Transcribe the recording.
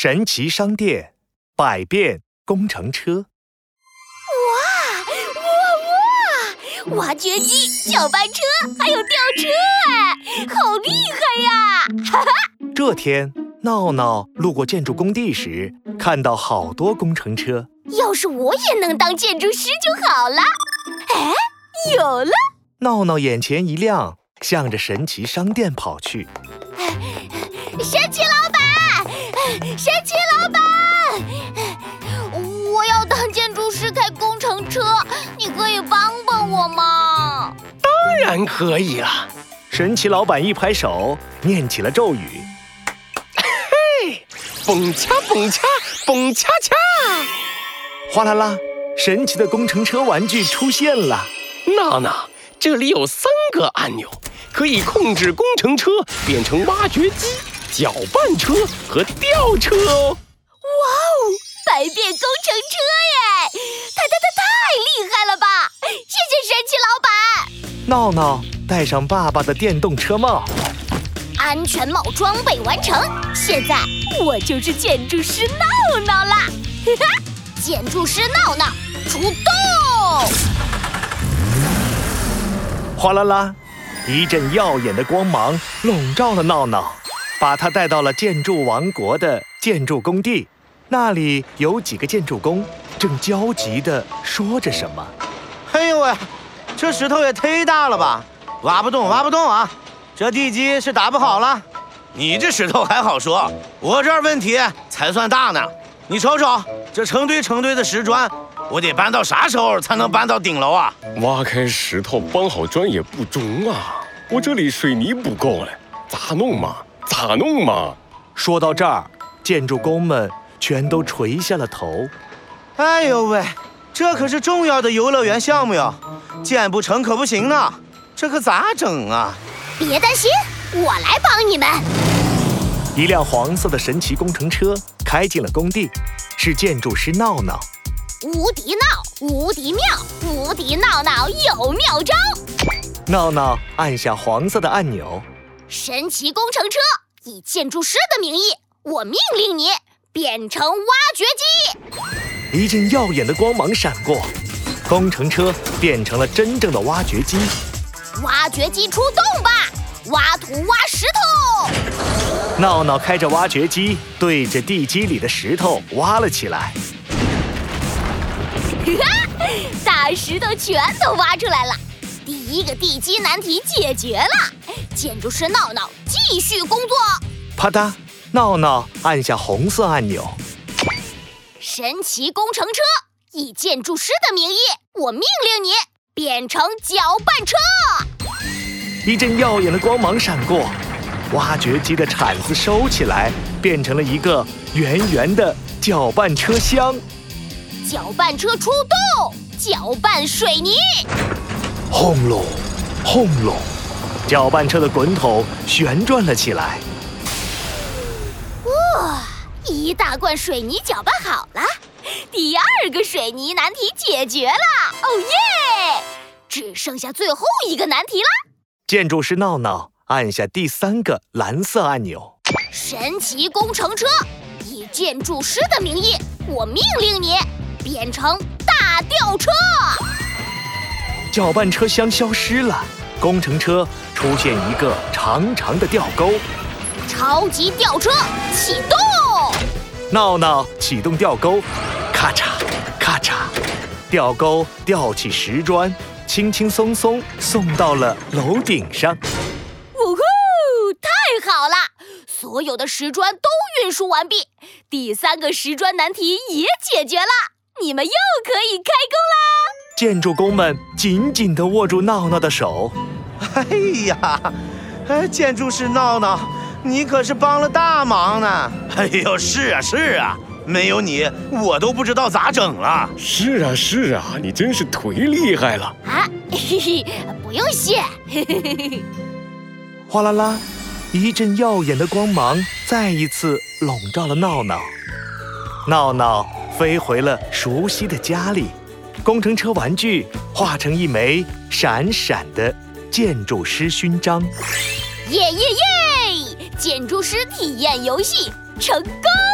神奇商店，百变工程车。哇哇哇！挖掘机、搅拌车，还有吊车，哎，好厉害呀！哈哈。这天，闹闹路过建筑工地时，看到好多工程车。要是我也能当建筑师就好了。哎，有了！闹闹眼前一亮，向着神奇商店跑去。神奇神奇老板，我要当建筑师开工程车，你可以帮帮我吗？当然可以了。神奇老板一拍手，念起了咒语：“嘿，蹦恰蹦恰蹦恰恰！”哗啦啦，神奇的工程车玩具出现了。闹闹，这里有三个按钮，可以控制工程车变成挖掘机。搅拌车和吊车哦！哇哦，百变工程车耶！太太太太厉害了吧！谢谢神奇老板。闹闹戴上爸爸的电动车帽，安全帽装备完成。现在我就是建筑师闹闹啦。哈哈，建筑师闹闹出动！哗啦啦，一阵耀眼的光芒笼罩了闹闹。把他带到了建筑王国的建筑工地，那里有几个建筑工正焦急地说着什么。哎呦喂，这石头也忒大了吧，挖不动，挖不动啊！这地基是打不好了。你这石头还好说，我这儿问题才算大呢。你瞅瞅，这成堆成堆的石砖，我得搬到啥时候才能搬到顶楼啊？挖开石头搬好砖也不中啊，我这里水泥不够了，咋弄嘛？咋弄嘛？说到这儿，建筑工们全都垂下了头。哎呦喂，这可是重要的游乐园项目哟，建不成可不行呢。这可咋整啊？别担心，我来帮你们。一辆黄色的神奇工程车开进了工地，是建筑师闹闹。无敌闹，无敌妙，无敌闹闹有妙招。闹闹按下黄色的按钮。神奇工程车，以建筑师的名义，我命令你变成挖掘机。一阵耀眼的光芒闪过，工程车变成了真正的挖掘机。挖掘机出动吧，挖土挖石头。闹闹开着挖掘机，对着地基里的石头挖了起来。哈，大石头全都挖出来了。第一个地基难题解决了，建筑师闹闹继续工作。啪嗒，闹闹按下红色按钮。神奇工程车，以建筑师的名义，我命令你变成搅拌车。一阵耀眼的光芒闪过，挖掘机的铲子收起来，变成了一个圆圆的搅拌车厢。搅拌车出动，搅拌水泥。轰隆，轰隆，搅拌车的滚筒旋转了起来。哇，一大罐水泥搅拌好了，第二个水泥难题解决了，哦耶！只剩下最后一个难题了。建筑师闹闹按下第三个蓝色按钮。神奇工程车，以建筑师的名义，我命令你变成大吊车。搅拌车厢消失了，工程车出现一个长长的吊钩。超级吊车启动，闹闹启动吊钩，咔嚓咔嚓，吊钩吊起石砖，轻轻松松送到了楼顶上。呜呼，太好了！所有的石砖都运输完毕，第三个石砖难题也解决了，你们又可以开工啦！建筑工们紧紧地握住闹闹的手。哎呀，哎，建筑师闹闹，你可是帮了大忙呢！哎呦，是啊是啊，没有你，我都不知道咋整了。是啊是啊，你真是忒厉害了啊！嘿嘿，不用谢。嘿嘿嘿嘿。哗啦啦，一阵耀眼的光芒再一次笼罩了闹闹。闹闹飞回了熟悉的家里。工程车玩具化成一枚闪闪的建筑师勋章，耶耶耶！建筑师体验游戏成功。